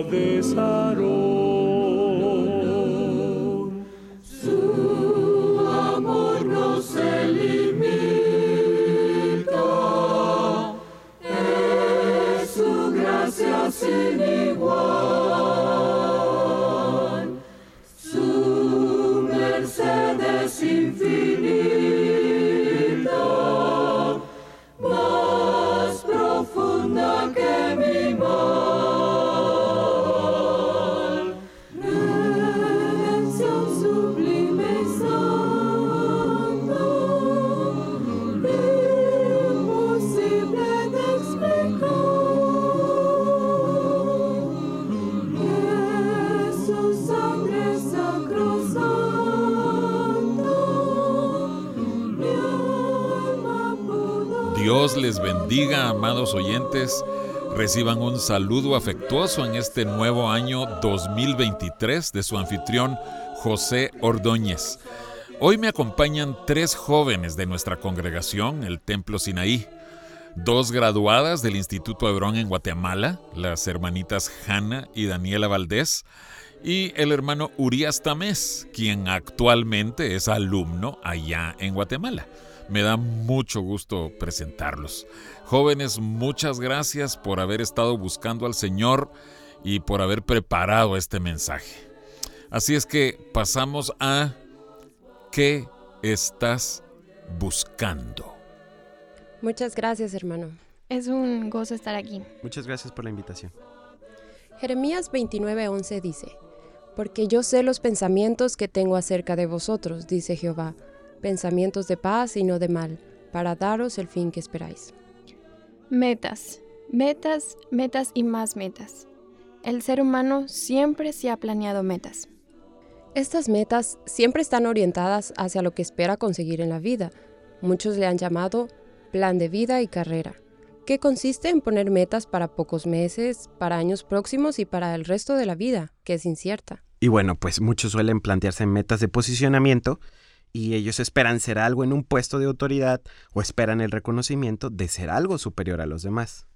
Dios Reciban un saludo afectuoso en este nuevo año 2023 de su anfitrión José Ordóñez. Hoy me acompañan tres jóvenes de nuestra congregación, el Templo Sinaí. Dos graduadas del Instituto Hebrón en Guatemala, las hermanitas Hanna y Daniela Valdés, y el hermano Urias Tamés, quien actualmente es alumno allá en Guatemala. Me da mucho gusto presentarlos. Jóvenes, muchas gracias por haber estado buscando al Señor y por haber preparado este mensaje. Así es que pasamos a ¿qué estás buscando? Muchas gracias, hermano. Es un gozo estar aquí. Muchas gracias por la invitación. Jeremías 29:11 dice, Porque yo sé los pensamientos que tengo acerca de vosotros, dice Jehová pensamientos de paz y no de mal, para daros el fin que esperáis. Metas, metas, metas y más metas. El ser humano siempre se ha planeado metas. Estas metas siempre están orientadas hacia lo que espera conseguir en la vida. Muchos le han llamado plan de vida y carrera, que consiste en poner metas para pocos meses, para años próximos y para el resto de la vida, que es incierta. Y bueno, pues muchos suelen plantearse metas de posicionamiento y ellos esperan ser algo en un puesto de autoridad o esperan el reconocimiento de ser algo superior a los demás.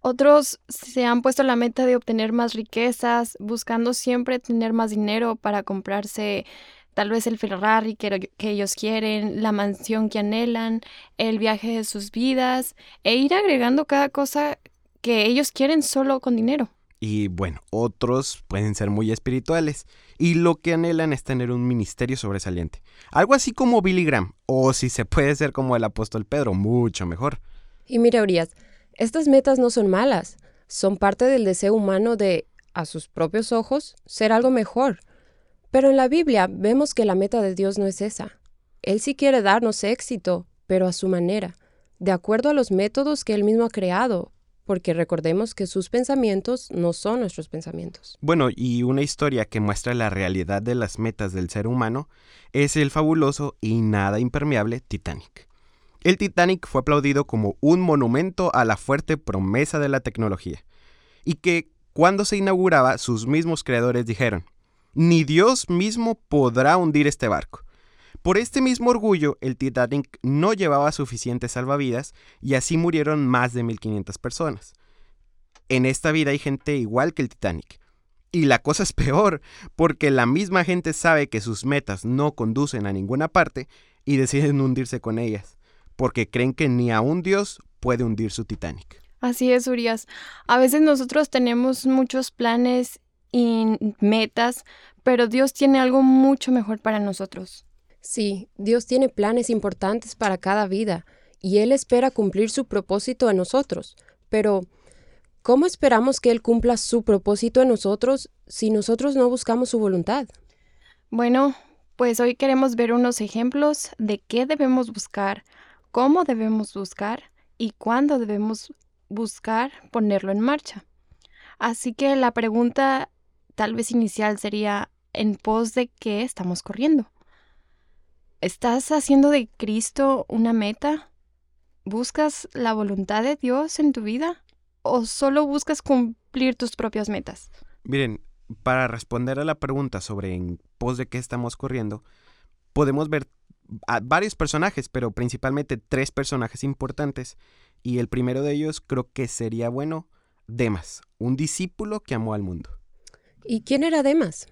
Otros se han puesto la meta de obtener más riquezas, buscando siempre tener más dinero para comprarse tal vez el Ferrari que, ellos quieren, la mansión que anhelan, el viaje de sus vidas, e ir agregando cada cosa que ellos quieren solo con dinero. Y bueno, otros pueden ser muy espirituales y lo que anhelan es tener un ministerio sobresaliente. Algo así como Billy Graham, o si se puede ser como el apóstol Pedro, mucho mejor. Y mira, Urias, estas metas no son malas, son parte del deseo humano de, a sus propios ojos, ser algo mejor. Pero en la Biblia vemos que la meta de Dios no es esa. Él sí quiere darnos éxito, pero a su manera, de acuerdo a los métodos que Él mismo ha creado, porque recordemos que sus pensamientos no son nuestros pensamientos. Bueno, y una historia que muestra la realidad de las metas del ser humano es el fabuloso y nada impermeable Titanic. El Titanic fue aplaudido como un monumento a la fuerte promesa de la tecnología, y que cuando se inauguraba sus mismos creadores dijeron, ni Dios mismo podrá hundir este barco. Por este mismo orgullo, el Titanic no llevaba suficientes salvavidas y así murieron más de 1500 personas. En esta vida hay gente igual que el Titanic. Y la cosa es peor, porque la misma gente sabe que sus metas no conducen a ninguna parte y deciden hundirse con ellas, porque creen que ni a un Dios puede hundir su Titanic. Así es, Urias. A veces nosotros tenemos muchos planes y metas, pero Dios tiene algo mucho mejor para nosotros. Sí, Dios tiene planes importantes para cada vida y Él espera cumplir su propósito en nosotros. Pero, ¿cómo esperamos que Él cumpla su propósito en nosotros si nosotros no buscamos su voluntad? Bueno, pues hoy queremos ver unos ejemplos de qué debemos buscar, cómo debemos buscar y cuándo debemos buscar ponerlo en marcha. Así que la pregunta tal vez inicial sería, ¿en pos de qué estamos corriendo? ¿Estás haciendo de Cristo una meta? ¿Buscas la voluntad de Dios en tu vida? ¿O solo buscas cumplir tus propias metas? Miren, para responder a la pregunta sobre en pos de qué estamos corriendo, podemos ver a varios personajes, pero principalmente tres personajes importantes. Y el primero de ellos creo que sería, bueno, Demas, un discípulo que amó al mundo. ¿Y quién era Demas?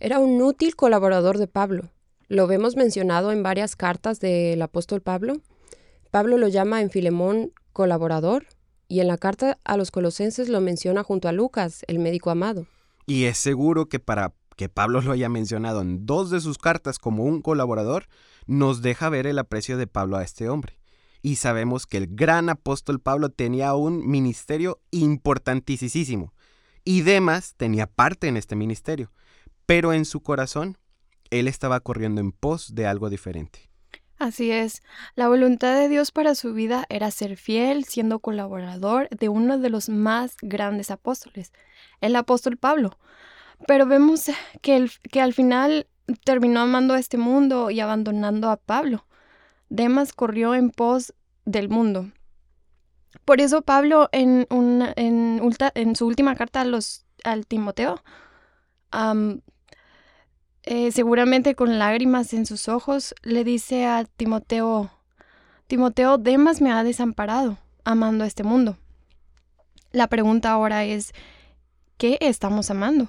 Era un útil colaborador de Pablo. Lo vemos mencionado en varias cartas del apóstol Pablo. Pablo lo llama en Filemón colaborador y en la carta a los colosenses lo menciona junto a Lucas, el médico amado. Y es seguro que para que Pablo lo haya mencionado en dos de sus cartas como un colaborador, nos deja ver el aprecio de Pablo a este hombre. Y sabemos que el gran apóstol Pablo tenía un ministerio importantísimo. Y Demas tenía parte en este ministerio. Pero en su corazón él estaba corriendo en pos de algo diferente. Así es, la voluntad de Dios para su vida era ser fiel, siendo colaborador de uno de los más grandes apóstoles, el apóstol Pablo. Pero vemos que, que al final terminó amando a este mundo y abandonando a Pablo. Demas corrió en pos del mundo. Por eso Pablo en, en, su última carta a los, al Timoteo eh, seguramente con lágrimas en sus ojos, le dice a Timoteo, Timoteo, Demas me ha desamparado, amando este mundo. La pregunta ahora es, ¿qué estamos amando?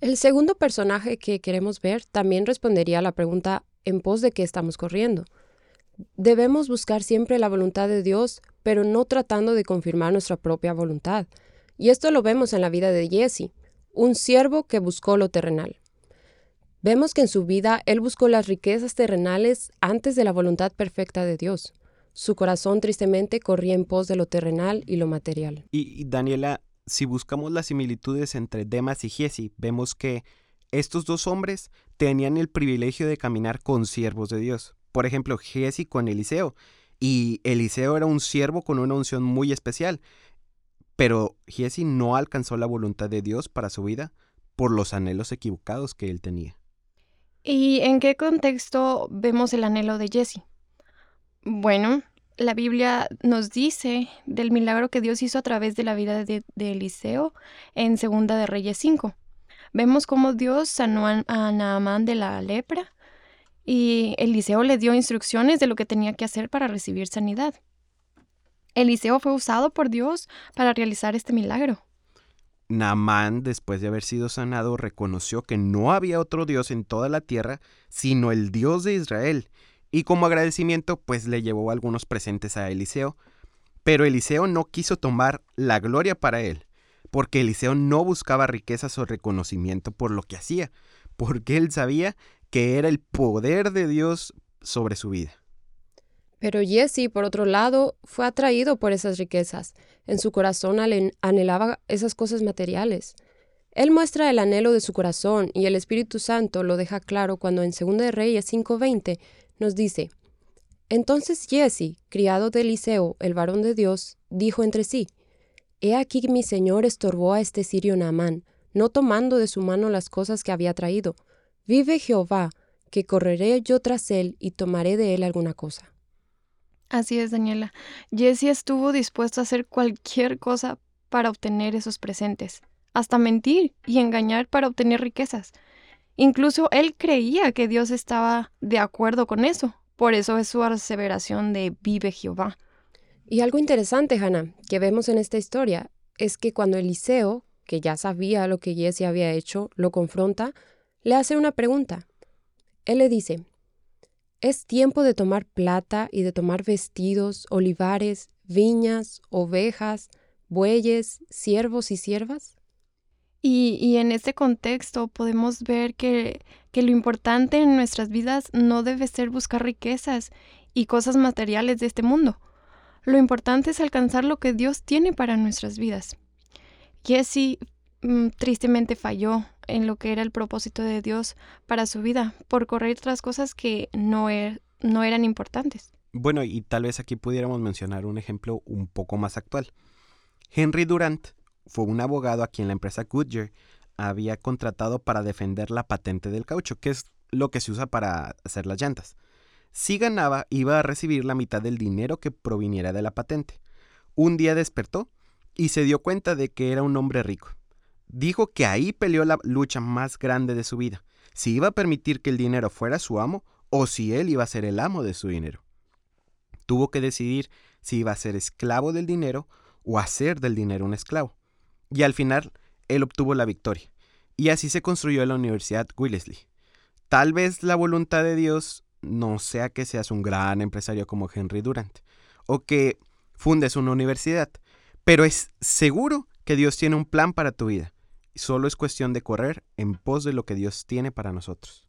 El segundo personaje que queremos ver también respondería a la pregunta en pos de qué estamos corriendo. Debemos buscar siempre la voluntad de Dios, pero no tratando de confirmar nuestra propia voluntad. Y esto lo vemos en la vida de Jesse, un siervo que buscó lo terrenal. Vemos que en su vida él buscó las riquezas terrenales antes de la voluntad perfecta de Dios. Su corazón tristemente corría en pos de lo terrenal y lo material. Y, Daniela, si buscamos las similitudes entre Demas y Giesi, vemos que estos dos hombres tenían el privilegio de caminar con siervos de Dios. Por ejemplo, Giesi con Eliseo. Y Eliseo era un siervo con una unción muy especial. Pero Giesi no alcanzó la voluntad de Dios para su vida por los anhelos equivocados que él tenía. ¿Y en qué contexto vemos el anhelo de Jesse? Bueno, la Biblia nos dice del milagro que Dios hizo a través de la vida de, Eliseo en Segunda de Reyes 5. Vemos cómo Dios sanó a, a Naamán de la lepra y Eliseo le dio instrucciones de lo que tenía que hacer para recibir sanidad. Eliseo fue usado por Dios para realizar este milagro. Naamán, después de haber sido sanado, reconoció que no había otro Dios en toda la tierra sino el Dios de Israel, y como agradecimiento, pues le llevó algunos presentes a Eliseo. Pero Eliseo no quiso tomar la gloria para él, porque Eliseo no buscaba riquezas o reconocimiento por lo que hacía, porque él sabía que era el poder de Dios sobre su vida. Pero Jesse, por otro lado, fue atraído por esas riquezas. En su corazón anhelaba esas cosas materiales. Él muestra el anhelo de su corazón y el Espíritu Santo lo deja claro cuando en 2 de Reyes 5:20 nos dice, Entonces Jesse, criado de Eliseo, el varón de Dios, dijo entre sí, He aquí mi señor estorbó a este sirio Naamán, no tomando de su mano las cosas que había traído. Vive Jehová, que correré yo tras él y tomaré de él alguna cosa. Así es, Daniela. Jesse estuvo dispuesto a hacer cualquier cosa para obtener esos presentes, hasta mentir y engañar para obtener riquezas. Incluso él creía que Dios estaba de acuerdo con eso. Por eso es su aseveración de vive Jehová. Y algo interesante, Hannah, que vemos en esta historia, es que cuando Eliseo, que ya sabía lo que Jesse había hecho, lo confronta, le hace una pregunta. Él le dice, ¿es tiempo de tomar plata y de tomar vestidos, olivares, viñas, ovejas, bueyes, siervos y siervas? Y, en este contexto podemos ver que, que lo importante en nuestras vidas no debe ser buscar riquezas y cosas materiales de este mundo. Lo importante es alcanzar lo que Dios tiene para nuestras vidas. Jesse mm, tristemente falló en lo que era el propósito de Dios para su vida por correr tras cosas que no, er, no eran importantes. Bueno, y tal vez aquí pudiéramos mencionar un ejemplo un poco más actual. Henry Durant fue un abogado a quien la empresa Goodyear había contratado para defender la patente del caucho, que es lo que se usa para hacer las llantas. Si ganaba, iba a recibir la mitad del dinero que proviniera de la patente. Un día despertó y se dio cuenta de que era un hombre rico. Dijo que ahí peleó la lucha más grande de su vida, si iba a permitir que el dinero fuera su amo o si él iba a ser el amo de su dinero. Tuvo que decidir si iba a ser esclavo del dinero o hacer del dinero un esclavo y al final él obtuvo la victoria. Y así se construyó la Universidad Wellesley. Tal vez la voluntad de Dios no sea que seas un gran empresario como Henry Durant o que fundes una universidad, pero es seguro que Dios tiene un plan para tu vida. Solo es cuestión de correr en pos de lo que Dios tiene para nosotros.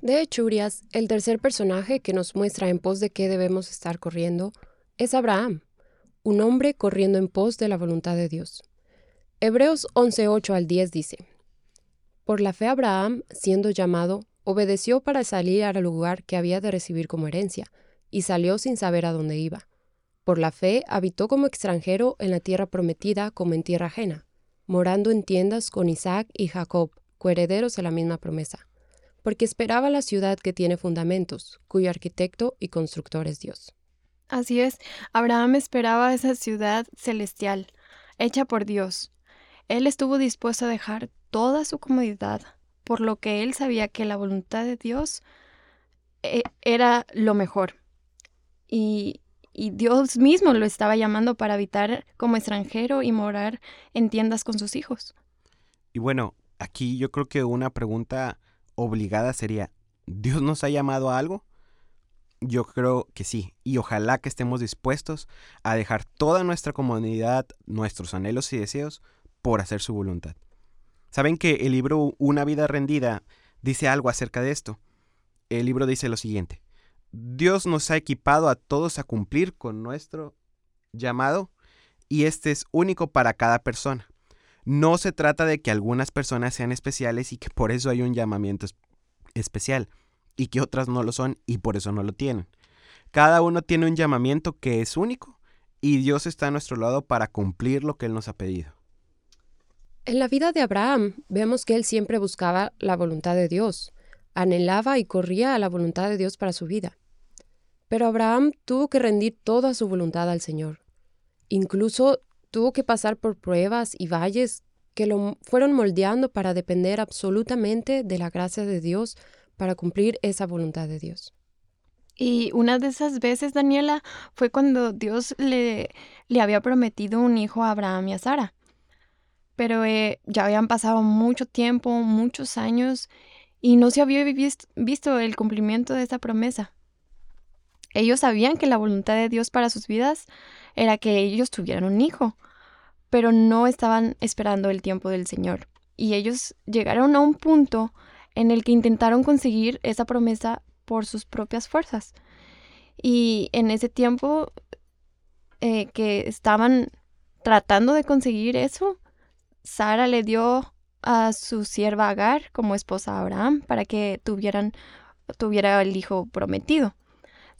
De hecho, Urias, el tercer personaje que nos muestra en pos de qué debemos estar corriendo es Abraham, un hombre corriendo en pos de la voluntad de Dios. Hebreos 11:8 al 10 dice, Por la fe Abraham, siendo llamado, obedeció para salir al lugar que había de recibir como herencia, y salió sin saber a dónde iba. Por la fe habitó como extranjero en la tierra prometida como en tierra ajena, morando en tiendas con Isaac y Jacob, coherederos de la misma promesa, porque esperaba la ciudad que tiene fundamentos, cuyo arquitecto y constructor es Dios. Así es, Abraham esperaba esa ciudad celestial, hecha por Dios, él estuvo dispuesto a dejar toda su comodidad, por lo que él sabía que la voluntad de Dios eh, era lo mejor. Y, y Dios mismo lo estaba llamando para habitar como extranjero y morar en tiendas con sus hijos. Y bueno, aquí yo creo que una pregunta obligada sería, ¿Dios nos ha llamado a algo? Yo creo que sí, y ojalá que estemos dispuestos a dejar toda nuestra comodidad, nuestros anhelos y deseos por hacer su voluntad. Saben que el libro Una vida rendida dice algo acerca de esto. El libro dice lo siguiente. Dios nos ha equipado a todos a cumplir con nuestro llamado y este es único para cada persona. No se trata de que algunas personas sean especiales y que por eso hay un llamamiento especial y que otras no lo son y por eso no lo tienen. Cada uno tiene un llamamiento que es único y Dios está a nuestro lado para cumplir lo que Él nos ha pedido. En la vida de Abraham vemos que él siempre buscaba la voluntad de Dios, anhelaba y corría a la voluntad de Dios para su vida. Pero Abraham tuvo que rendir toda su voluntad al Señor. Incluso tuvo que pasar por pruebas y valles que lo fueron moldeando para depender absolutamente de la gracia de Dios para cumplir esa voluntad de Dios. Y una de esas veces, Daniela, fue cuando Dios le, había prometido un hijo a Abraham y a Sara pero eh, ya habían pasado mucho tiempo, muchos años, y no se había visto el cumplimiento de esa promesa. Ellos sabían que la voluntad de Dios para sus vidas era que ellos tuvieran un hijo, pero no estaban esperando el tiempo del Señor. Y ellos llegaron a un punto en el que intentaron conseguir esa promesa por sus propias fuerzas. Y en ese tiempo eh, que estaban tratando de conseguir eso, Sara le dio a su sierva Agar como esposa a Abraham para que tuvieran, tuviera el hijo prometido.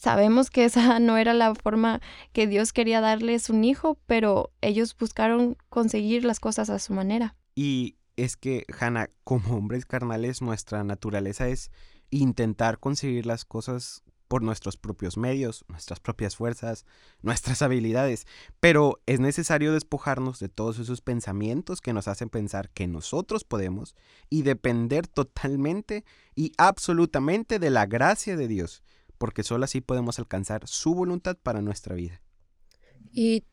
Sabemos que esa no era la forma que Dios quería darles un hijo, pero ellos buscaron conseguir las cosas a su manera. Y es que, Hannah, como hombres carnales, nuestra naturaleza es intentar conseguir las cosas por nuestros propios medios, nuestras propias fuerzas, nuestras habilidades, pero es necesario despojarnos de todos esos pensamientos que nos hacen pensar que nosotros podemos y depender totalmente y absolutamente de la gracia de Dios, porque solo así podemos alcanzar su voluntad para nuestra vida. Y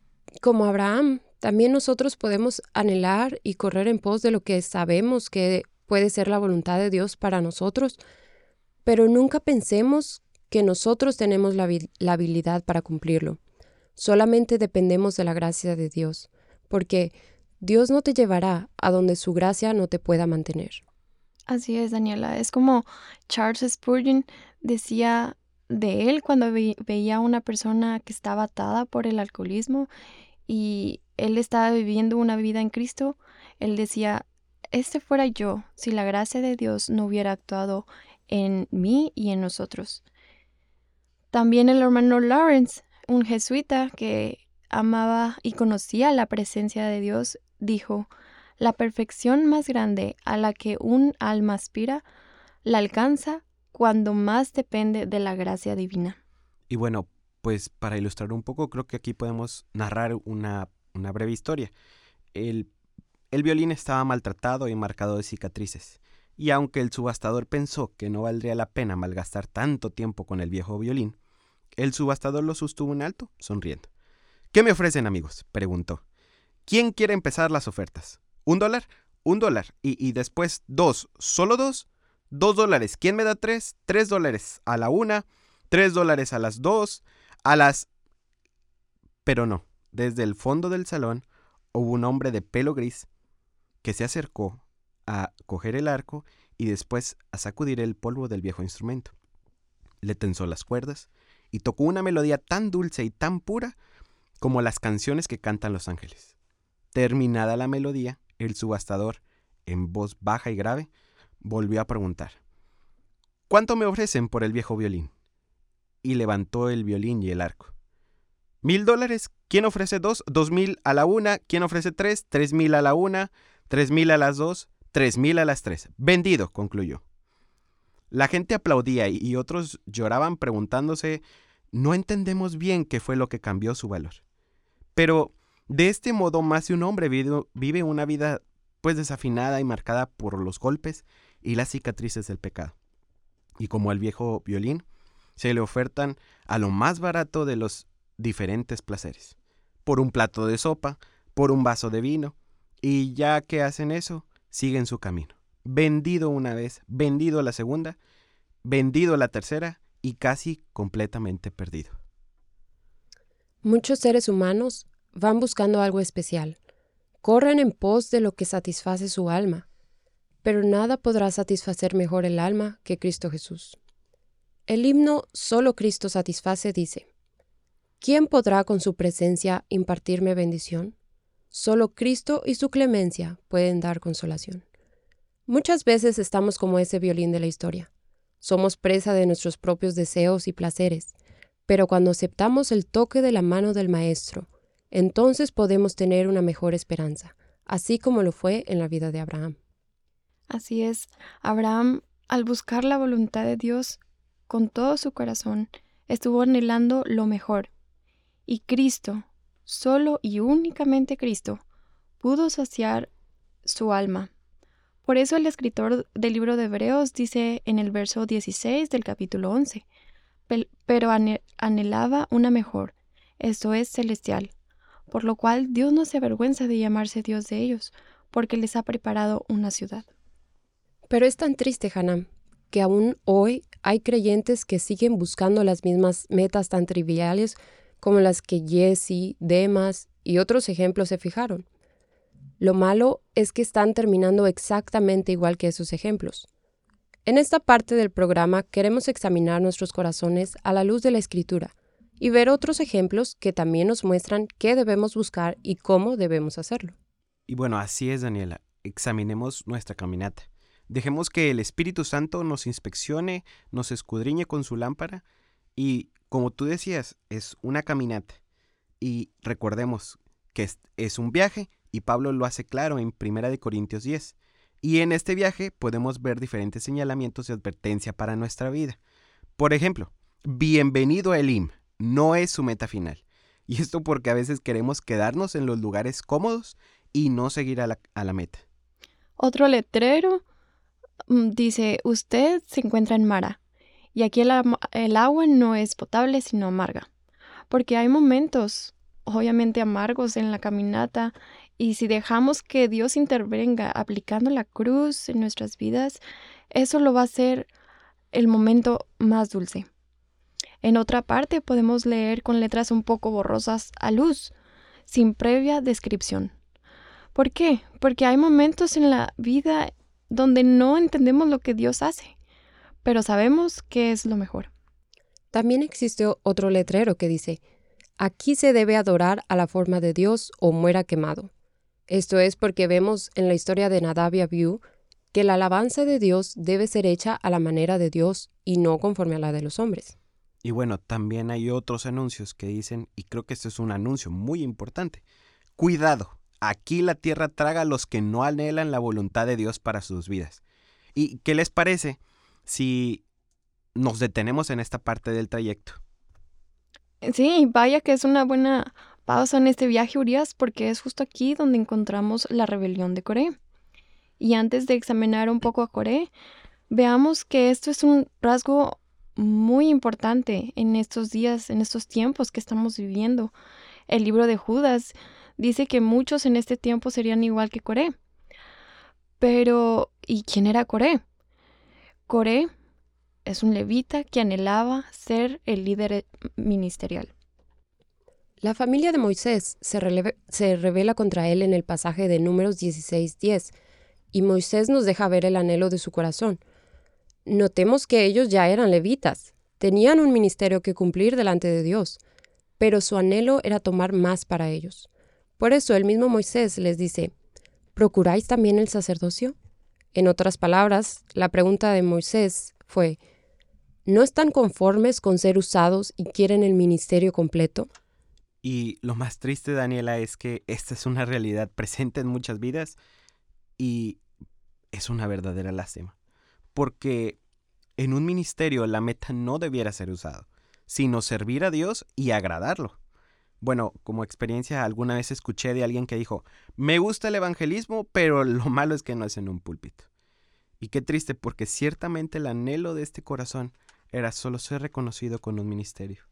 como Abraham, también nosotros podemos anhelar y correr en pos de lo que sabemos que puede ser la voluntad de Dios para nosotros, pero nunca pensemos que nosotros tenemos la, habilidad para cumplirlo. Solamente dependemos de la gracia de Dios, porque Dios no te llevará a donde su gracia no te pueda mantener. Así es, Daniela. Es como Charles Spurgeon decía de él cuando veía a una persona que estaba atada por el alcoholismo y él estaba viviendo una vida en Cristo. Él decía, este fuera yo si la gracia de Dios no hubiera actuado en mí y en nosotros. También el hermano Lawrence, un jesuita que amaba y conocía la presencia de Dios, dijo, la perfección más grande a la que un alma aspira la alcanza cuando más depende de la gracia divina. Y bueno, pues para ilustrar un poco, creo que aquí podemos narrar una, una breve historia. El, el violín estaba maltratado y marcado de cicatrices y aunque el subastador pensó que no valdría la pena malgastar tanto tiempo con el viejo violín, el subastador lo sostuvo en alto, sonriendo. ¿Qué me ofrecen, amigos? preguntó. ¿Quién quiere empezar las ofertas? ¿Un dólar? Un dólar. Y, después dos. ¿Solo dos? Dos dólares. ¿Quién me da tres? Tres dólares a la una, tres dólares a las dos, a las... Pero no. Desde el fondo del salón hubo un hombre de pelo gris que se acercó a coger el arco y después a sacudir el polvo del viejo instrumento. Le tensó las cuerdas y tocó una melodía tan dulce y tan pura como las canciones que cantan los ángeles. Terminada la melodía, el subastador, en voz baja y grave, volvió a preguntar, ¿Cuánto me ofrecen por el viejo violín? Y levantó el violín y el arco. Mil dólares. ¿Quién ofrece dos? Dos mil a la una. ¿Quién ofrece tres? Tres mil a la una. Tres mil a las dos tres mil a las tres. Vendido, concluyó. La gente aplaudía y otros lloraban preguntándose, no entendemos bien qué fue lo que cambió su valor. Pero de este modo más de un hombre vive una vida pues desafinada y marcada por los golpes y las cicatrices del pecado. Y como al viejo violín, se le ofertan a lo más barato de los diferentes placeres, por un plato de sopa, por un vaso de vino, y ya que hacen eso, siguen su camino. Vendido una vez, vendido la segunda, vendido la tercera y casi completamente perdido. Muchos seres humanos van buscando algo especial, corren en pos de lo que satisface su alma, pero nada podrá satisfacer mejor el alma que Cristo Jesús. El himno Solo Cristo satisface dice, ¿quién podrá con su presencia impartirme bendición? Solo Cristo y su clemencia pueden dar consolación. Muchas veces estamos como ese violín de la historia. Somos presa de nuestros propios deseos y placeres, pero cuando aceptamos el toque de la mano del Maestro, entonces podemos tener una mejor esperanza, así como lo fue en la vida de Abraham. Así es, Abraham, al buscar la voluntad de Dios con todo su corazón, estuvo anhelando lo mejor. Y Cristo, Solo y únicamente Cristo pudo saciar su alma. Por eso el escritor del libro de Hebreos dice en el verso 16 del capítulo 11, pero anhelaba una mejor, esto es celestial, por lo cual Dios no se avergüenza de llamarse Dios de ellos, porque les ha preparado una ciudad. Pero es tan triste, Hanam, que aún hoy hay creyentes que siguen buscando las mismas metas tan triviales como las que Jesse, Demas y otros ejemplos se fijaron. Lo malo es que están terminando exactamente igual que esos ejemplos. En esta parte del programa queremos examinar nuestros corazones a la luz de la escritura y ver otros ejemplos que también nos muestran qué debemos buscar y cómo debemos hacerlo. Y bueno, así es, Daniela. Examinemos nuestra caminata. Dejemos que el Espíritu Santo nos inspeccione, nos escudriñe con su lámpara y como tú decías, es una caminata. Y recordemos que es, un viaje y Pablo lo hace claro en 1 Corintios 10. Y en este viaje podemos ver diferentes señalamientos de advertencia para nuestra vida. Por ejemplo, bienvenido a Elim, no es su meta final. Y esto porque a veces queremos quedarnos en los lugares cómodos y no seguir a la, a la meta. Otro letrero dice, usted se encuentra en Mara y aquí el, el agua no es potable sino amarga. Porque hay momentos obviamente amargos en la caminata y si dejamos que Dios intervenga aplicando la cruz en nuestras vidas, eso lo va a hacer el momento más dulce. En otra parte podemos leer con letras un poco borrosas a luz, sin previa descripción. ¿Por qué? Porque hay momentos en la vida donde no entendemos lo que Dios hace, pero sabemos que es lo mejor. También existe otro letrero que dice, aquí se debe adorar a la forma de Dios o muera quemado. Esto es porque vemos en la historia de Nadab y Abiú que la alabanza de Dios debe ser hecha a la manera de Dios y no conforme a la de los hombres. Y bueno, también hay otros anuncios que dicen, y creo que este es un anuncio muy importante, cuidado, aquí la tierra traga a los que no anhelan la voluntad de Dios para sus vidas. ¿Y qué les parece si nos detenemos en esta parte del trayecto? Sí, vaya que es una buena pausa en este viaje, Urias, porque es justo aquí donde encontramos la rebelión de Coré. Y antes de examinar un poco a Coré, veamos que esto es un rasgo muy importante en estos días, en estos tiempos que estamos viviendo. El libro de Judas dice que muchos en este tiempo serían igual que Coré. Pero, ¿y quién era Coré? Coré es un levita que anhelaba ser el líder ministerial. La familia de Moisés se, se revela contra él en el pasaje de Números 16:10, y Moisés nos deja ver el anhelo de su corazón. Notemos que ellos ya eran levitas, tenían un ministerio que cumplir delante de Dios, pero su anhelo era tomar más para ellos. Por eso el mismo Moisés les dice, ¿procuráis también el sacerdocio? En otras palabras, la pregunta de Moisés fue, ¿no están conformes con ser usados y quieren el ministerio completo? Y lo más triste, Daniela, es que esta es una realidad presente en muchas vidas y es una verdadera lástima porque en un ministerio la meta no debiera ser usado, sino servir a Dios y agradarlo. Bueno, como experiencia alguna vez escuché de alguien que dijo, me gusta el evangelismo, pero lo malo es que no es en un púlpito. Y qué triste, porque ciertamente el anhelo de este corazón era solo ser reconocido con un ministerio.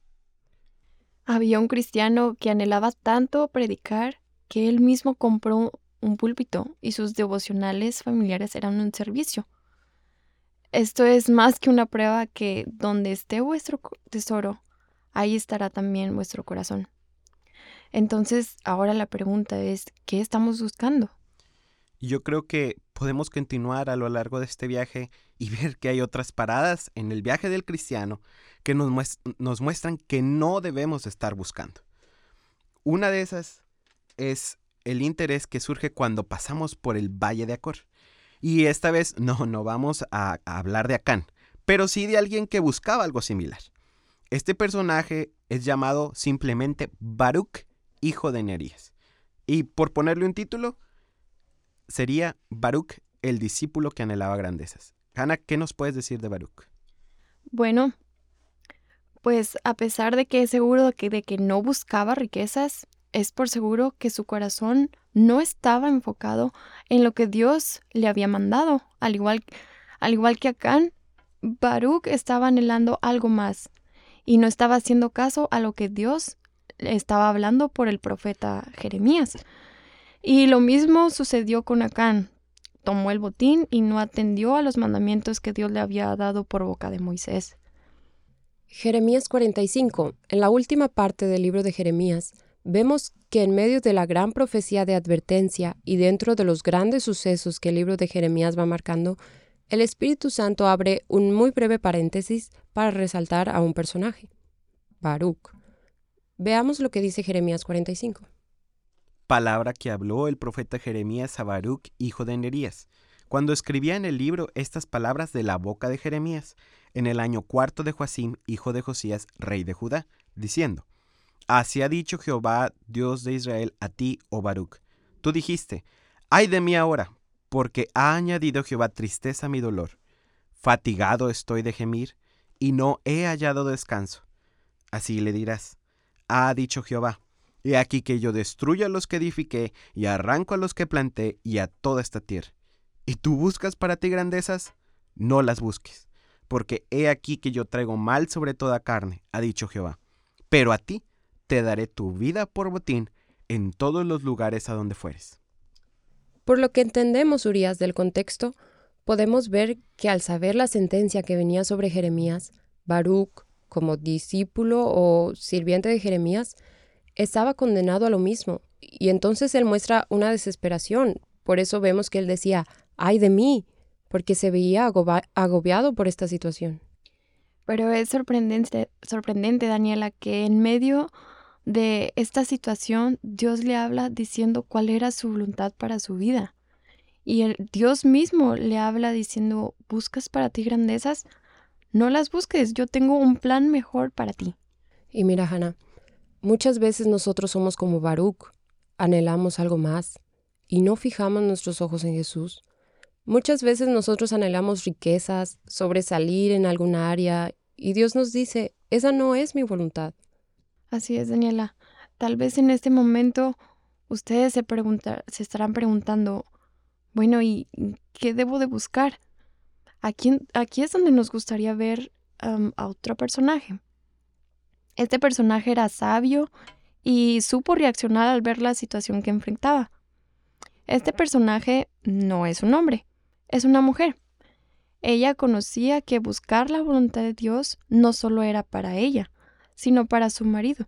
Había un cristiano que anhelaba tanto predicar que él mismo compró un púlpito y sus devocionales familiares eran un servicio. Esto es más que una prueba que donde esté vuestro tesoro, ahí estará también vuestro corazón. Entonces, ahora la pregunta es, ¿qué estamos buscando? Yo creo que podemos continuar a lo largo de este viaje y ver que hay otras paradas en el viaje del cristiano que nos, nos muestran que no debemos estar buscando. Una de esas es el interés que surge cuando pasamos por el Valle de Acor. Y esta vez no, no vamos a, hablar de Acán, pero sí de alguien que buscaba algo similar. Este personaje es llamado simplemente Baruch, hijo de Nerías. Y por ponerle un título, sería Baruch, el discípulo que anhelaba grandezas. Hanna, ¿qué nos puedes decir de Baruch? Bueno, pues a pesar de que es seguro que, de que no buscaba riquezas, es por seguro que su corazón no estaba enfocado en lo que Dios le había mandado. Al igual, al igual que Acán, Baruch estaba anhelando algo más y no estaba haciendo caso a lo que Dios estaba hablando por el profeta Jeremías. Y lo mismo sucedió con Acán. Tomó el botín y no atendió a los mandamientos que Dios le había dado por boca de Moisés. Jeremías 45, en la última parte del libro de Jeremías, vemos que en medio de la gran profecía de advertencia y dentro de los grandes sucesos que el libro de Jeremías va marcando, el Espíritu Santo abre un muy breve paréntesis para resaltar a un personaje, Baruch. Veamos lo que dice Jeremías 45. Palabra que habló el profeta Jeremías a Baruch, hijo de Nerías, cuando escribía en el libro estas palabras de la boca de Jeremías, en el año cuarto de Joacim, hijo de Josías, rey de Judá, diciendo, Así ha dicho Jehová, Dios de Israel, a ti, oh Baruch. Tú dijiste, ay de mí ahora, porque ha añadido Jehová tristeza a mi dolor. Fatigado estoy de gemir, y no he hallado descanso. Así le dirás, ha dicho Jehová, he aquí que yo destruyo a los que edifiqué, y arranco a los que planté, y a toda esta tierra. ¿Y tú buscas para ti grandezas? No las busques, porque he aquí que yo traigo mal sobre toda carne, ha dicho Jehová. Pero a ti te daré tu vida por botín en todos los lugares a donde fueres. Por lo que entendemos, Urias, del contexto, podemos ver que al saber la sentencia que venía sobre Jeremías, Baruch, como discípulo o sirviente de Jeremías, estaba condenado a lo mismo, y entonces él muestra una desesperación. Por eso vemos que él decía, ay de mí, porque se veía agobiado por esta situación. Pero es sorprendente, sorprendente, Daniela, que en medio de esta situación, Dios le habla diciendo cuál era su voluntad para su vida. Y el Dios mismo le habla diciendo, ¿buscas para ti grandezas? No las busques, yo tengo un plan mejor para ti. Y mira, Hannah, muchas veces nosotros somos como Baruch, anhelamos algo más y no fijamos nuestros ojos en Jesús. Muchas veces nosotros anhelamos riquezas, sobresalir en alguna área, y Dios nos dice, esa no es mi voluntad. Así es, Daniela. Tal vez en este momento ustedes se, se estarán preguntando, bueno, ¿y qué debo de buscar? Aquí, aquí es donde nos gustaría ver a otro personaje. Este personaje era sabio y supo reaccionar al ver la situación que enfrentaba. Este personaje no es un hombre, es una mujer. Ella conocía que buscar la voluntad de Dios no solo era para ella, sino para su marido.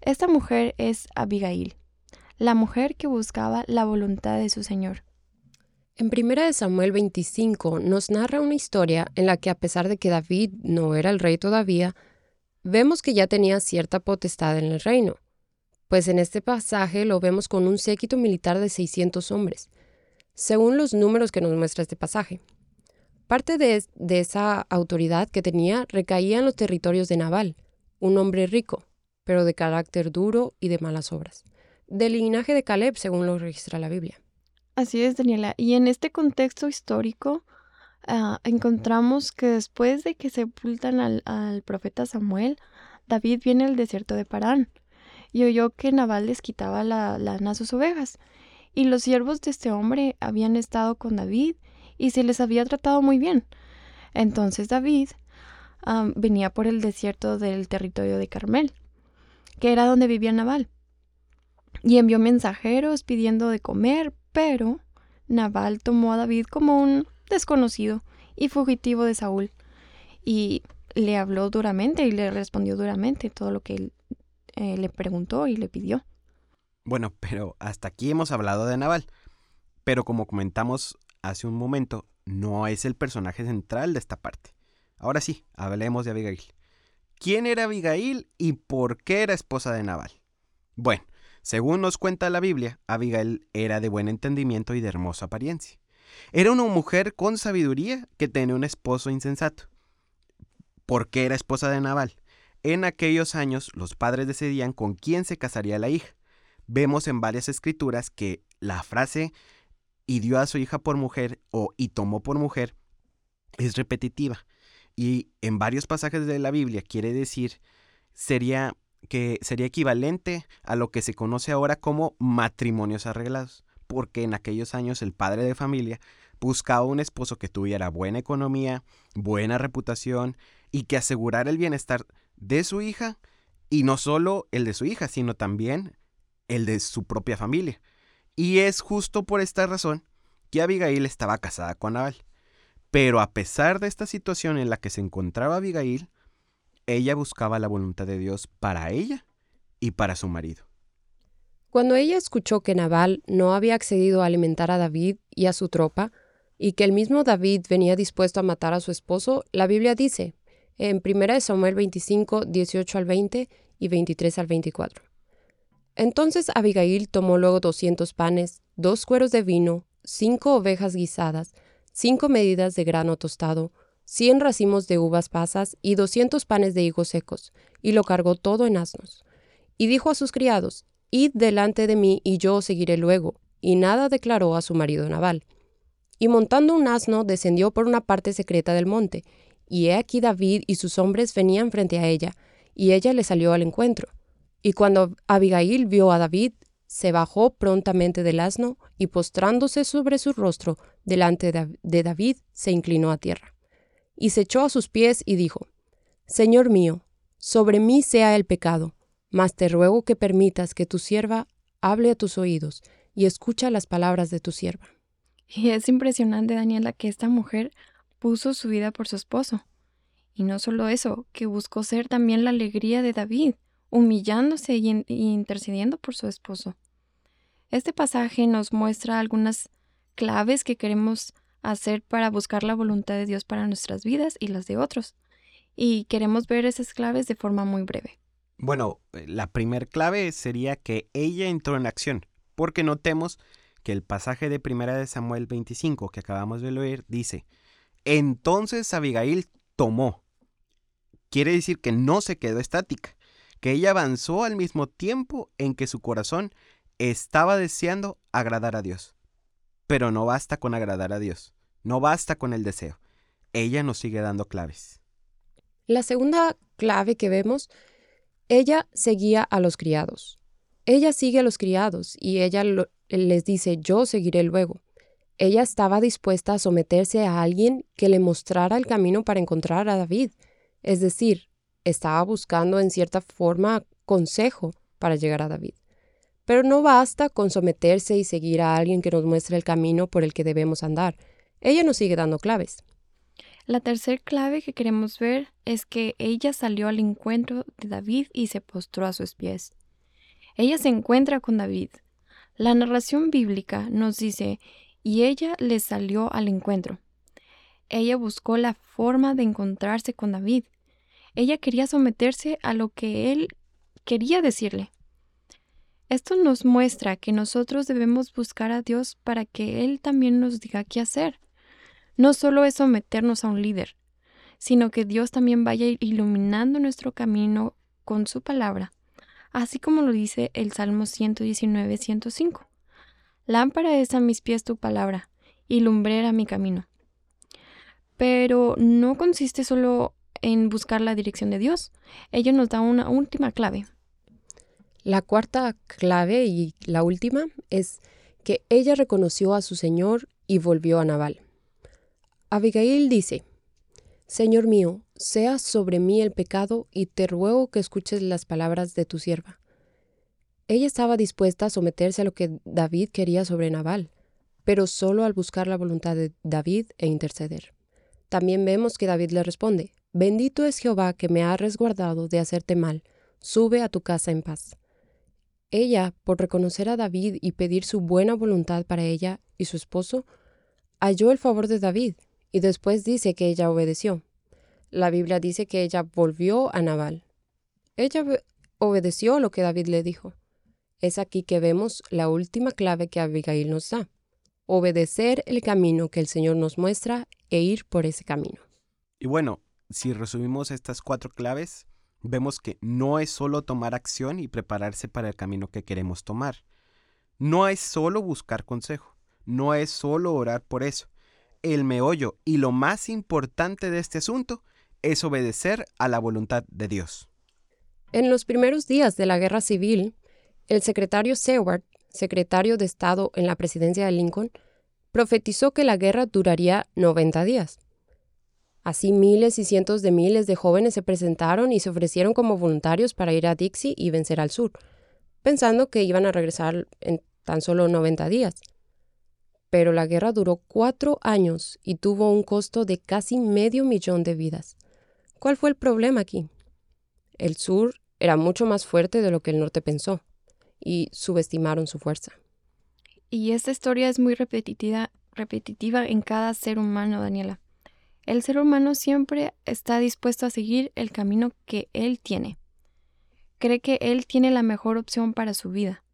Esta mujer es Abigail, la mujer que buscaba la voluntad de su Señor. En 1 Samuel 25 nos narra una historia en la que a pesar de que David no era el rey todavía, vemos que ya tenía cierta potestad en el reino, pues en este pasaje lo vemos con un séquito militar de 600 hombres, según los números que nos muestra este pasaje. Parte de, de esa autoridad que tenía recaía en los territorios de Nabal, un hombre rico, pero de carácter duro y de malas obras. Del linaje de Caleb, según lo registra la Biblia. Así es, Daniela. Y en este contexto histórico, ah, encontramos que después de que sepultan al, al, profeta Samuel, David viene al desierto de Parán y oyó que Nabal les quitaba la lana a sus ovejas. Y los siervos de este hombre habían estado con David y se les había tratado muy bien. Entonces David venía por el desierto del territorio de Carmel, que era donde vivía Nabal. Y envió mensajeros pidiendo de comer, pero Nabal tomó a David como un desconocido y fugitivo de Saúl. Y le habló duramente y le respondió duramente todo lo que él eh, le preguntó y le pidió. Bueno, pero hasta aquí hemos hablado de Nabal. Pero como comentamos hace un momento, no es el personaje central de esta parte. Ahora sí, hablemos de Abigail. ¿Quién era Abigail y por qué era esposa de Nabal? Bueno, según nos cuenta la Biblia, Abigail era de buen entendimiento y de hermosa apariencia. Era una mujer con sabiduría que tenía un esposo insensato. ¿Por qué era esposa de Nabal? En aquellos años los padres decidían con quién se casaría la hija. Vemos en varias escrituras que la frase y dio a su hija por mujer o y tomó por mujer es repetitiva y en varios pasajes de la Biblia quiere decir sería que sería equivalente a lo que se conoce ahora como matrimonios arreglados, porque en aquellos años el padre de familia buscaba un esposo que tuviera buena economía, buena reputación y que asegurara el bienestar de su hija y no solo el de su hija, sino también el de su propia familia. Y es justo por esta razón que Abigail estaba casada con Nabal. Pero a pesar de esta situación en la que se encontraba Abigail, ella buscaba la voluntad de Dios para ella y para su marido. Cuando ella escuchó que Nabal no había accedido a alimentar a David y a su tropa, y que el mismo David venía dispuesto a matar a su esposo, la Biblia dice, en 1 Samuel 25, 18 al 20 y 23 al 24. Entonces Abigail tomó luego doscientos panes, dos cueros de vino, cinco ovejas guisadas, cinco medidas de grano tostado, cien racimos de uvas pasas y doscientos panes de higos secos, y lo cargó todo en asnos. Y dijo a sus criados, Id delante de mí, y yo os seguiré luego. Y nada declaró a su marido Nabal. Y montando un asno, descendió por una parte secreta del monte, y he aquí David y sus hombres venían frente a ella, y ella le salió al encuentro. Y cuando Abigail vio a David, se bajó prontamente del asno, y postrándose sobre su rostro delante de David, se inclinó a tierra. Y se echó a sus pies y dijo, Señor mío, sobre mí sea el pecado, mas te ruego que permitas que tu sierva hable a tus oídos y escucha las palabras de tu sierva. Y es impresionante, Daniela, que esta mujer puso su vida por su esposo. Y no solo eso, que buscó ser también la alegría de David, humillándose y, intercediendo por su esposo. Este pasaje nos muestra algunas claves que queremos hacer para buscar la voluntad de Dios para nuestras vidas y las de otros. Y queremos ver esas claves de forma muy breve. Bueno, eh, la primer clave sería que ella entró en acción, porque notemos que el pasaje de Primera de Samuel 25 que acabamos de leer dice, entonces Abigail tomó. Quiere decir que no se quedó estática, que ella avanzó al mismo tiempo en que su corazón estaba deseando agradar a Dios. Pero no basta con agradar a Dios, no basta con el deseo. Ella nos sigue dando claves. La segunda clave que vemos ella seguía a los criados. Ella sigue a los criados y ella les dice, yo seguiré luego. Ella estaba dispuesta a someterse a alguien que le mostrara el camino para encontrar a David. Es decir, estaba buscando en cierta forma consejo para llegar a David. Pero no basta con someterse y seguir a alguien que nos muestre el camino por el que debemos andar. Ella nos sigue dando claves. La tercera clave que queremos ver es que ella salió al encuentro de David y se postró a sus pies. Ella se encuentra con David. La narración bíblica nos dice, y ella le salió al encuentro. Ella buscó la forma de encontrarse con David. Ella quería someterse a lo que él quería decirle. Esto nos muestra que nosotros debemos buscar a Dios para que Él también nos diga qué hacer. No solo es someternos a un líder, sino que Dios también vaya iluminando nuestro camino con su palabra, así como lo dice el Salmo 119, 105. Lámpara es a mis pies tu palabra, y lumbrera mi camino. Pero no consiste solo en buscar la dirección de Dios, ello nos da una última clave. La cuarta clave y la última es que ella reconoció a su Señor y volvió a Naval. Abigail dice, Señor mío, sea sobre mí el pecado y te ruego que escuches las palabras de tu sierva. Ella estaba dispuesta a someterse a lo que David quería sobre Nabal, pero solo al buscar la voluntad de David e interceder. También vemos que David le responde, Bendito es Jehová que me ha resguardado de hacerte mal, sube a tu casa en paz. Ella, por reconocer a David y pedir su buena voluntad para ella y su esposo, halló el favor de David y después dice que ella obedeció. La Biblia dice que ella volvió a Nabal. Ella obedeció lo que David le dijo. Es aquí que vemos la última clave que Abigail nos da. Obedecer el camino que el Señor nos muestra e ir por ese camino. Y bueno, si resumimos estas cuatro claves, vemos que no es solo tomar acción y prepararse para el camino que queremos tomar. No es solo buscar consejo. No es solo orar por eso el meollo y lo más importante de este asunto es obedecer a la voluntad de Dios. En los primeros días de la guerra civil, el secretario Seward, secretario de Estado en la presidencia de Lincoln, profetizó que la guerra duraría 90 días. Así miles y cientos de miles de jóvenes se presentaron y se ofrecieron como voluntarios para ir a Dixie y vencer al sur, pensando que iban a regresar en tan solo 90 días pero la guerra duró cuatro años y tuvo un costo de casi medio millón de vidas. ¿Cuál fue el problema aquí? El sur era mucho más fuerte de lo que el norte pensó, y subestimaron su fuerza. Y esta historia es muy repetitiva, repetitiva en cada ser humano, Daniela. El ser humano siempre está dispuesto a seguir el camino que él tiene. Cree que él tiene la mejor opción para su vida.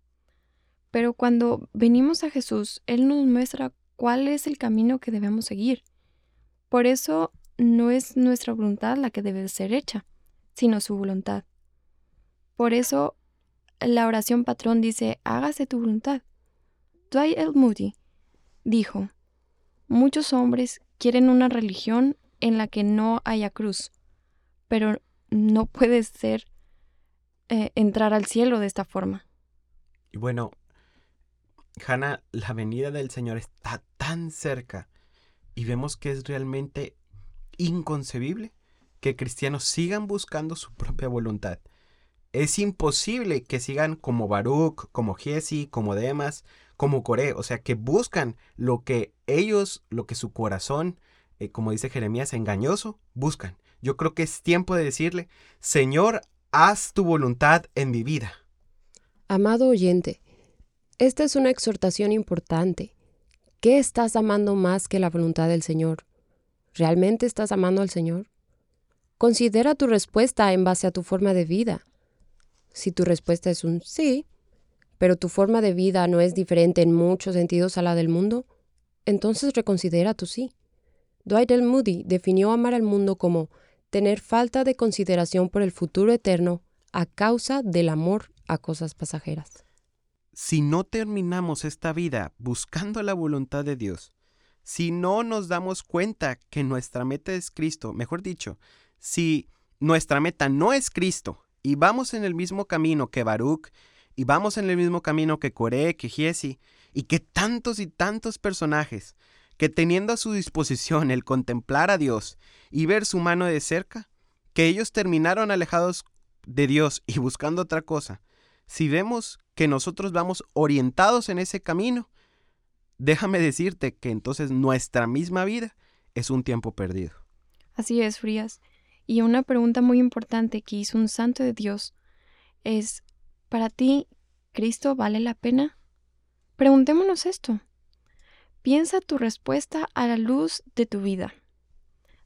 Pero cuando venimos a Jesús, Él nos muestra cuál es el camino que debemos seguir. Por eso no es nuestra voluntad la que debe ser hecha, sino su voluntad. Por eso la oración patrón dice, hágase tu voluntad. Dwight L. Moody dijo, muchos hombres quieren una religión en la que no haya cruz, pero no puede ser eh, entrar al cielo de esta forma. Y bueno, Hannah, la venida del Señor está tan cerca y vemos que es realmente inconcebible que cristianos sigan buscando su propia voluntad. Es imposible que sigan como Baruch, como Giesi, como Demas, como Coré, o sea, que buscan lo que ellos, lo que su corazón, eh, como dice Jeremías, engañoso, buscan. Yo creo que es tiempo de decirle, Señor, haz tu voluntad en mi vida. Amado oyente, esta es una exhortación importante. ¿Qué estás amando más que la voluntad del Señor? ¿Realmente estás amando al Señor? Considera tu respuesta en base a tu forma de vida. Si tu respuesta es un sí, pero tu forma de vida no es diferente en muchos sentidos a la del mundo, entonces reconsidera tu sí. Dwight L. Moody definió amar al mundo como tener falta de consideración por el futuro eterno a causa del amor a cosas pasajeras si no terminamos esta vida buscando la voluntad de Dios, si no nos damos cuenta que nuestra meta es Cristo, mejor dicho, si nuestra meta no es Cristo y vamos en el mismo camino que Baruch, y vamos en el mismo camino que Coré, que Giesi, y que tantos y tantos personajes, que teniendo a su disposición el contemplar a Dios y ver su mano de cerca, que ellos terminaron alejados de Dios y buscando otra cosa, si vemos que nosotros vamos orientados en ese camino, déjame decirte que entonces nuestra misma vida es un tiempo perdido. Así es, Frías. Y una pregunta muy importante que hizo un santo de Dios es, ¿para ti Cristo vale la pena? Preguntémonos esto. Piensa tu respuesta a la luz de tu vida.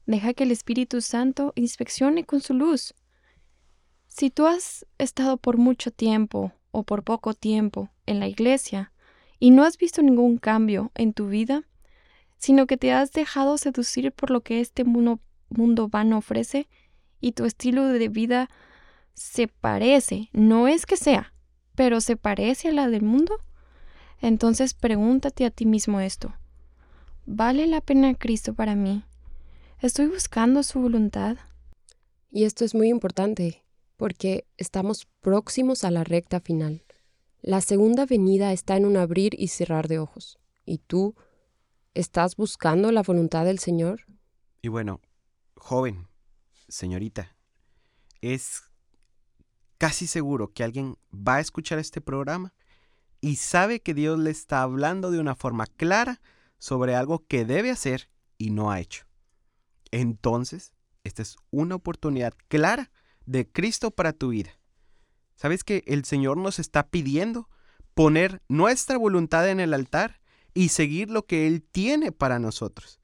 Deja que el Espíritu Santo inspeccione con su luz. Si tú has estado por mucho tiempo o por poco tiempo en la iglesia y no has visto ningún cambio en tu vida, sino que te has dejado seducir por lo que este mundo, mundo vano ofrece y tu estilo de vida se parece, no es que sea, pero se parece a la del mundo, entonces pregúntate a ti mismo esto. ¿Vale la pena Cristo para mí? ¿Estoy buscando su voluntad? Y esto es muy importante porque estamos próximos a la recta final. La segunda venida está en un abrir y cerrar de ojos. ¿Y tú estás buscando la voluntad del Señor? Y bueno, joven, señorita, es casi seguro que alguien va a escuchar este programa y sabe que Dios le está hablando de una forma clara sobre algo que debe hacer y no ha hecho. Entonces, esta es una oportunidad clara de Cristo para tu vida. ¿Sabes que el Señor nos está pidiendo poner nuestra voluntad en el altar y seguir lo que Él tiene para nosotros?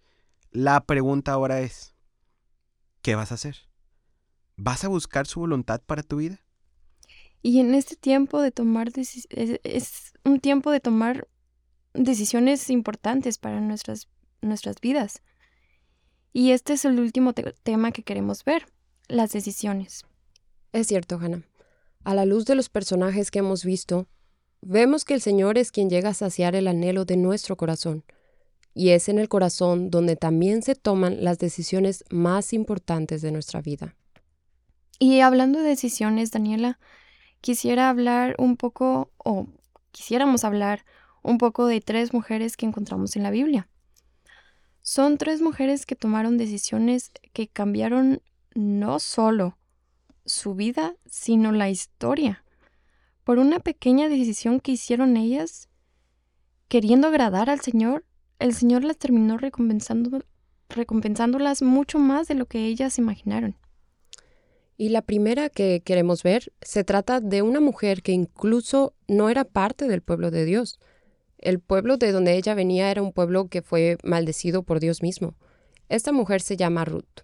La pregunta ahora es, ¿qué vas a hacer? ¿Vas a buscar su voluntad para tu vida? Y en este tiempo de tomar es, es un tiempo de tomar decisiones importantes para nuestras, nuestras vidas. Y este es el último tema que queremos ver las decisiones. Es cierto, Hannah. A la luz de los personajes que hemos visto, vemos que el Señor es quien llega a saciar el anhelo de nuestro corazón, y es en el corazón donde también se toman las decisiones más importantes de nuestra vida. Y hablando de decisiones, Daniela, quisiera hablar un poco, o quisiéramos hablar un poco de tres mujeres que encontramos en la Biblia. Son tres mujeres que tomaron decisiones que cambiaron no solo su vida, sino la historia. Por una pequeña decisión que hicieron ellas, queriendo agradar al Señor, el Señor las terminó recompensando, recompensándolas mucho más de lo que ellas imaginaron. Y la primera que queremos ver se trata de una mujer que incluso no era parte del pueblo de Dios. El pueblo de donde ella venía era un pueblo que fue maldecido por Dios mismo. Esta mujer se llama Ruth.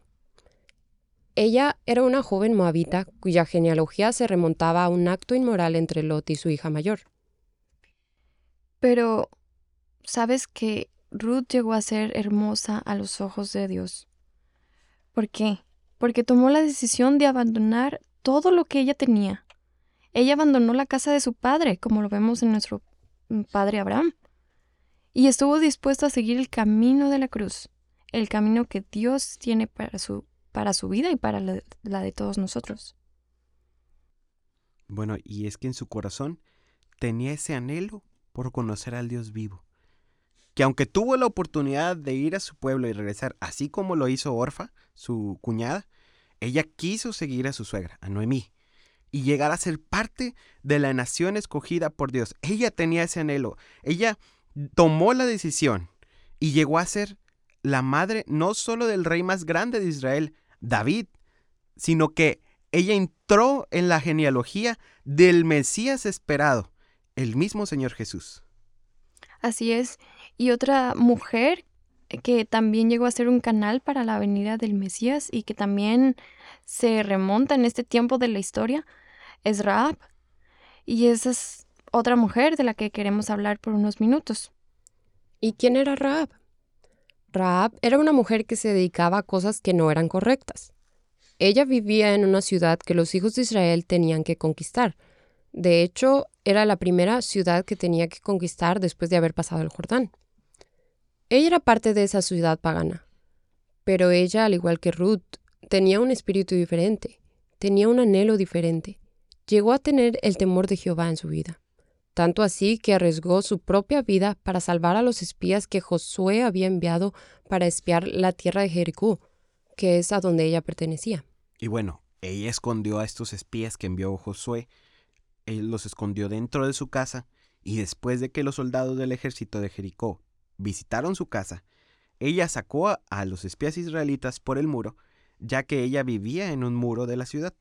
Ella era una joven moabita cuya genealogía se remontaba a un acto inmoral entre Lot y su hija mayor. Pero, ¿sabes que Ruth llegó a ser hermosa a los ojos de Dios? ¿Por qué? Porque tomó la decisión de abandonar todo lo que ella tenía. Ella abandonó la casa de su padre, como lo vemos en nuestro mm, padre Abraham, y estuvo dispuesto a seguir el camino de la cruz, el camino que Dios tiene para su, para su vida y para la, la de todos nosotros. Bueno, y es que en su corazón tenía ese anhelo por conocer al Dios vivo. Que aunque tuvo la oportunidad de ir a su pueblo y regresar, así como lo hizo Orfa, su cuñada, ella quiso seguir a su suegra, a Noemí, y llegar a ser parte de la nación escogida por Dios. Ella tenía ese anhelo. Ella tomó la decisión y llegó a ser la madre no solo del rey más grande de Israel, David, sino que ella entró en la genealogía del Mesías esperado, el mismo Señor Jesús. Así es. Y otra mujer que también llegó a ser un canal para la venida del Mesías y que también se remonta en este tiempo de la historia es Raab. Y esa es otra mujer de la que queremos hablar por unos minutos. ¿Y quién era Raab? Raab era una mujer que se dedicaba a cosas que no eran correctas. Ella vivía en una ciudad que los hijos de Israel tenían que conquistar. De hecho, era la primera ciudad que tenía que conquistar después de haber pasado el Jordán. Ella era parte de esa ciudad pagana, pero ella, al igual que Ruth, tenía un espíritu diferente, tenía un anhelo diferente. Llegó a tener el temor de Jehová en su vida, tanto así que arriesgó su propia vida para salvar a los espías que Josué había enviado para espiar la tierra de Jericó, que es a donde ella pertenecía. Y bueno, ella escondió a estos espías que envió Josué, él los escondió dentro de su casa, y después de que los soldados del ejército de Jericó visitaron su casa, ella sacó a los espías israelitas por el muro, ya que ella vivía en un muro de la ciudad.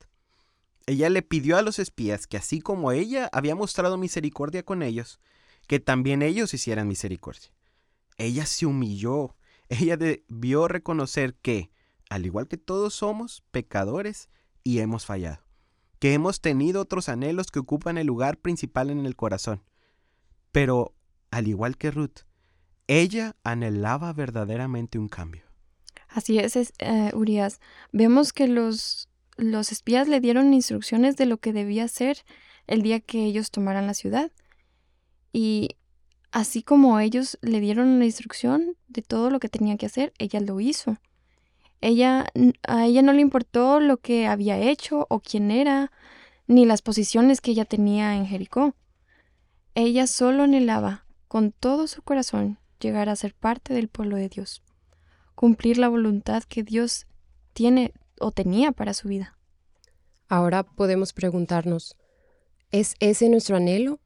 Ella le pidió a los espías que así como ella había mostrado misericordia con ellos, que también ellos hicieran misericordia. Ella se humilló, ella debió reconocer que, al igual que todos somos pecadores y hemos fallado, que hemos tenido otros anhelos que ocupan el lugar principal en el corazón. Pero, al igual que Ruth, ella anhelaba verdaderamente un cambio. Así es, eh, Urias. Vemos que los, los espías le dieron instrucciones de lo que debía hacer el día que ellos tomaran la ciudad. Y así como ellos le dieron la instrucción de todo lo que tenía que hacer, ella lo hizo. Ella, a ella no le importó lo que había hecho o quién era, ni las posiciones que ella tenía en Jericó. Ella solo anhelaba, con todo su corazón, llegar a ser parte del pueblo de Dios, cumplir la voluntad que Dios tiene o tenía para su vida. Ahora podemos preguntarnos, ¿es ese nuestro anhelo?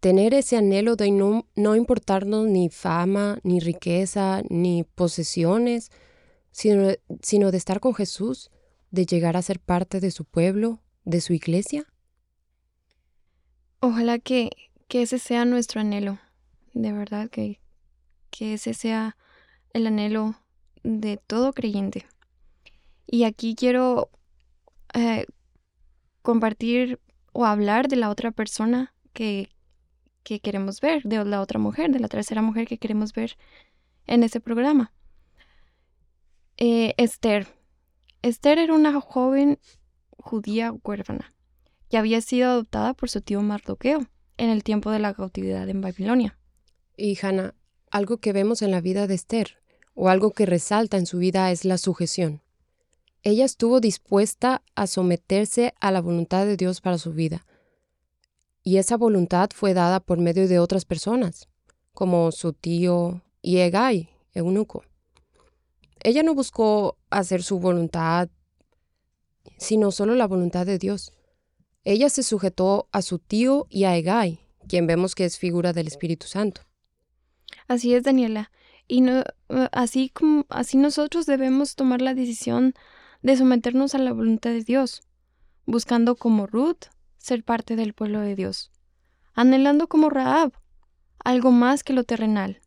Tener ese anhelo de no, no importarnos ni fama, ni riqueza, ni posesiones, sino, sino de estar con Jesús, de llegar a ser parte de su pueblo, de su iglesia? Ojalá que, que ese sea nuestro anhelo, de verdad que, que ese sea el anhelo de todo creyente. Y aquí quiero eh, compartir o hablar de la otra persona que, que queremos ver, de la otra mujer, de la tercera mujer que queremos ver en ese programa. Eh, Esther. Esther era una joven judía huérfana que había sido adoptada por su tío Mardoqueo en el tiempo de la cautividad en Babilonia. Y Hannah, algo que vemos en la vida de Esther, o algo que resalta en su vida, es la sujeción. Ella estuvo dispuesta a someterse a la voluntad de Dios para su vida. Y esa voluntad fue dada por medio de otras personas, como su tío y Egai, eunuco. Ella no buscó hacer su voluntad, sino solo la voluntad de Dios. Ella se sujetó a su tío y a Egai, quien vemos que es figura del Espíritu Santo. Así es, Daniela. Y no, eh, así como así nosotros debemos tomar la decisión de someternos a la voluntad de Dios, buscando como Ruth ser parte del pueblo de Dios, anhelando como Raab algo más que lo terrenal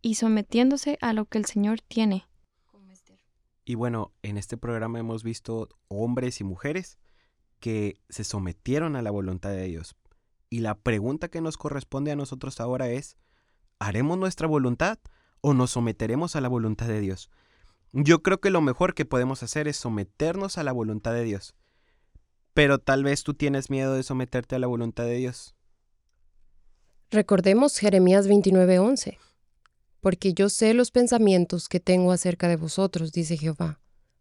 y sometiéndose a lo que el Señor tiene. Y bueno, en este programa hemos visto hombres y mujeres que se sometieron a la voluntad de Dios. Y la pregunta que nos corresponde a nosotros ahora es, ¿Haremos nuestra voluntad o nos someteremos a la voluntad de Dios? Yo creo que lo mejor que podemos hacer es someternos a la voluntad de Dios. Pero tal vez tú tienes miedo de someterte a la voluntad de Dios. Recordemos Jeremías 29:11. Porque yo sé los pensamientos que tengo acerca de vosotros, dice Jehová,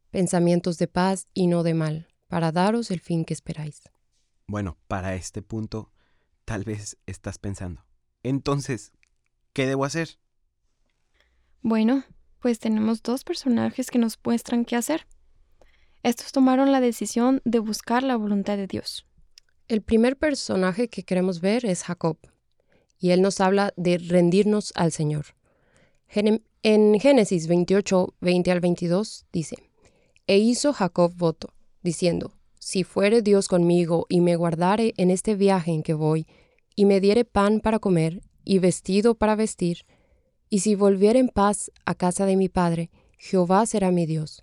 pensamientos de paz y no de mal, para daros el fin que esperáis. Bueno, para este punto, tal vez estás pensando. Entonces, ¿qué debo hacer? Bueno, pues tenemos dos personajes que nos muestran qué hacer. Estos tomaron la decisión de buscar la voluntad de Dios. El primer personaje que queremos ver es Jacob, y él nos habla de rendirnos al Señor. En Génesis 28, 20 al 22 dice, E hizo Jacob voto, diciendo, Si fuere Dios conmigo y me guardare en este viaje en que voy, y me diere pan para comer y vestido para vestir, y si volviere en paz a casa de mi padre, Jehová será mi Dios.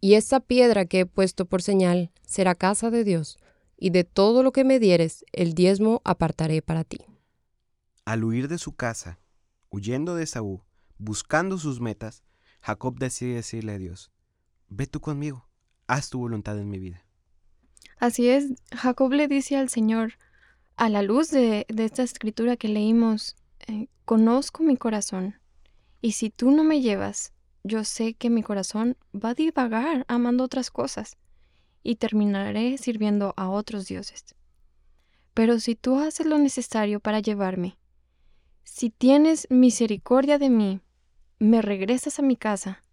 Y esta piedra que he puesto por señal será casa de Dios, y de todo lo que me dieres, el diezmo apartaré para ti. Al huir de su casa, huyendo de Saúl, buscando sus metas, Jacob decide decirle a Dios, ve tú conmigo, haz tu voluntad en mi vida. Así es, Jacob le dice al Señor, a la luz de, esta escritura que leímos, eh, conozco mi corazón, y si tú no me llevas, yo sé que mi corazón va a divagar amando otras cosas, y terminaré sirviendo a otros dioses. Pero si tú haces lo necesario para llevarme, si tienes misericordia de mí, me regresas a mi casa,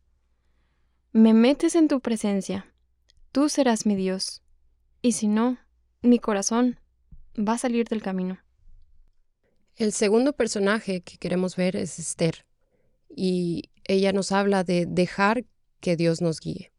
me metes en tu presencia, tú serás mi Dios, y si no, mi corazón va a salir del camino. El segundo personaje que queremos ver es Esther, y ella nos habla de dejar que Dios nos guíe.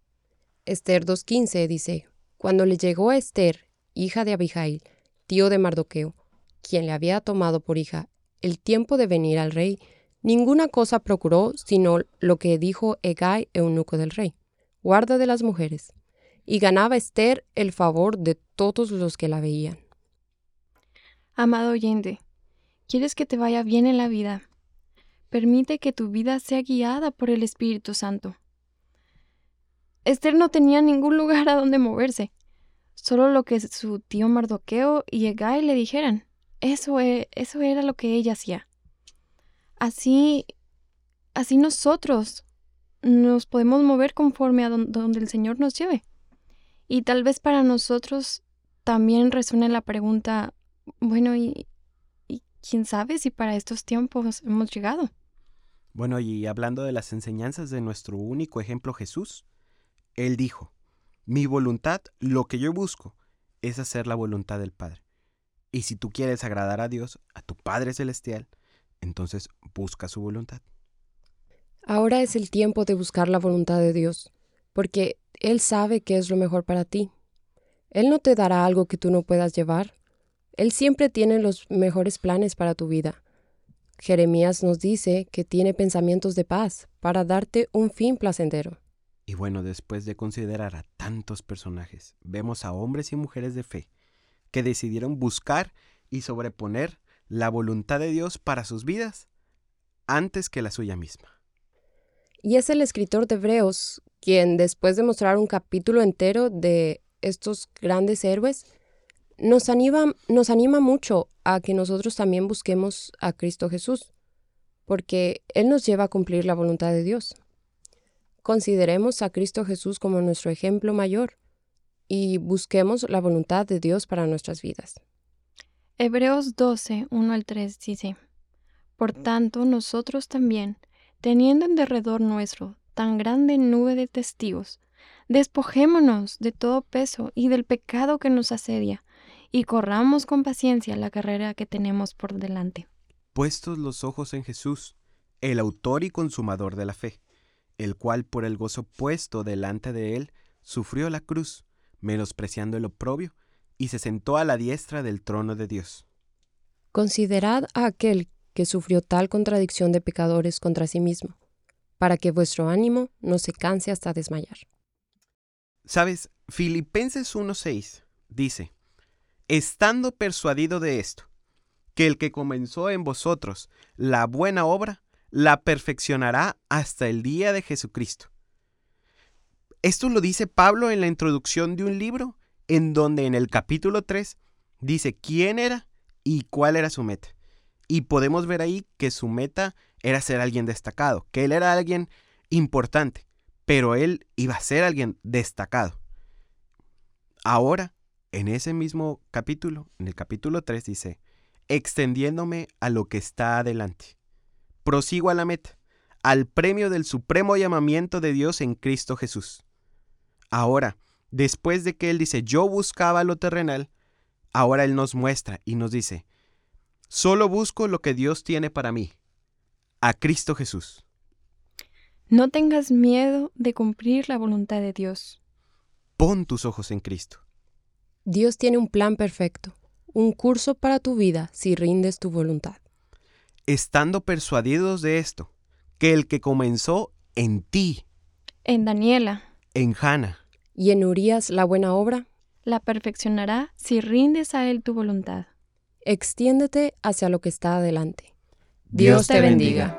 Esther 2.15 dice, Cuando le llegó a Esther, hija de Abijail, tío de Mardoqueo, quien le había tomado por hija, el tiempo de venir al rey, ninguna cosa procuró sino lo que dijo Egay, eunuco del rey, guarda de las mujeres, y ganaba Esther el favor de todos los que la veían. Amado oyente, ¿Quieres que te vaya bien en la vida? Permite que tu vida sea guiada por el Espíritu Santo. Esther no tenía ningún lugar a donde moverse, solo lo que su tío Mardoqueo y Egay le dijeran. Eso, e, eso era lo que ella hacía. Así, así nosotros nos podemos mover conforme a donde el Señor nos lleve. Y tal vez para nosotros también resuene la pregunta, bueno, ¿y, quién sabe si para estos tiempos hemos llegado. Bueno, y hablando de las enseñanzas de nuestro único ejemplo Jesús, Él dijo, mi voluntad, lo que yo busco, es hacer la voluntad del Padre. Y si tú quieres agradar a Dios, a tu Padre Celestial, entonces busca su voluntad. Ahora es el tiempo de buscar la voluntad de Dios, porque Él sabe qué es lo mejor para ti. Él no te dará algo que tú no puedas llevar. Él siempre tiene los mejores planes para tu vida. Jeremías nos dice que tiene pensamientos de paz para darte un fin placentero. Y bueno, después de considerar a tantos personajes, vemos a hombres y mujeres de fe que decidieron buscar y sobreponer la voluntad de Dios para sus vidas antes que la suya misma. Y es el escritor de Hebreos quien, después de mostrar un capítulo entero de estos grandes héroes, nos anima, nos anima mucho a que nosotros también busquemos a Cristo Jesús, porque Él nos lleva a cumplir la voluntad de Dios. Consideremos a Cristo Jesús como nuestro ejemplo mayor y busquemos la voluntad de Dios para nuestras vidas. Hebreos 12, 1 al 3 dice, Por tanto, nosotros también, teniendo en derredor nuestro tan grande nube de testigos, despojémonos de todo peso y del pecado que nos asedia, y corramos con paciencia la carrera que tenemos por delante. Puestos los ojos en Jesús, el autor y consumador de la fe, el cual por el gozo puesto delante de él sufrió la cruz, menospreciando el oprobio, y se sentó a la diestra del trono de Dios. Considerad a aquel que sufrió tal contradicción de pecadores contra sí mismo, para que vuestro ánimo no se canse hasta desmayar. Sabes, Filipenses 1.6 dice, estando persuadido de esto, que el que comenzó en vosotros la buena obra, la perfeccionará hasta el día de Jesucristo. Esto lo dice Pablo en la introducción de un libro, en donde en el capítulo 3 dice quién era y cuál era su meta. Y podemos ver ahí que su meta era ser alguien destacado, que él era alguien importante, pero él iba a ser alguien destacado. Ahora, en ese mismo capítulo, en el capítulo 3 dice, extendiéndome a lo que está adelante. Prosigo a la meta, al premio del supremo llamamiento de Dios en Cristo Jesús. Ahora, después de que Él dice, yo buscaba lo terrenal, ahora Él nos muestra y nos dice, solo busco lo que Dios tiene para mí, a Cristo Jesús. No tengas miedo de cumplir la voluntad de Dios. Pon tus ojos en Cristo. Dios tiene un plan perfecto, un curso para tu vida si rindes tu voluntad. Estando persuadidos de esto, que el que comenzó en ti, En Daniela, en Hannah, Y en Urias la buena obra, la perfeccionará si rindes a Él tu voluntad. extiéndete hacia lo que está adelante. Dios te bendiga.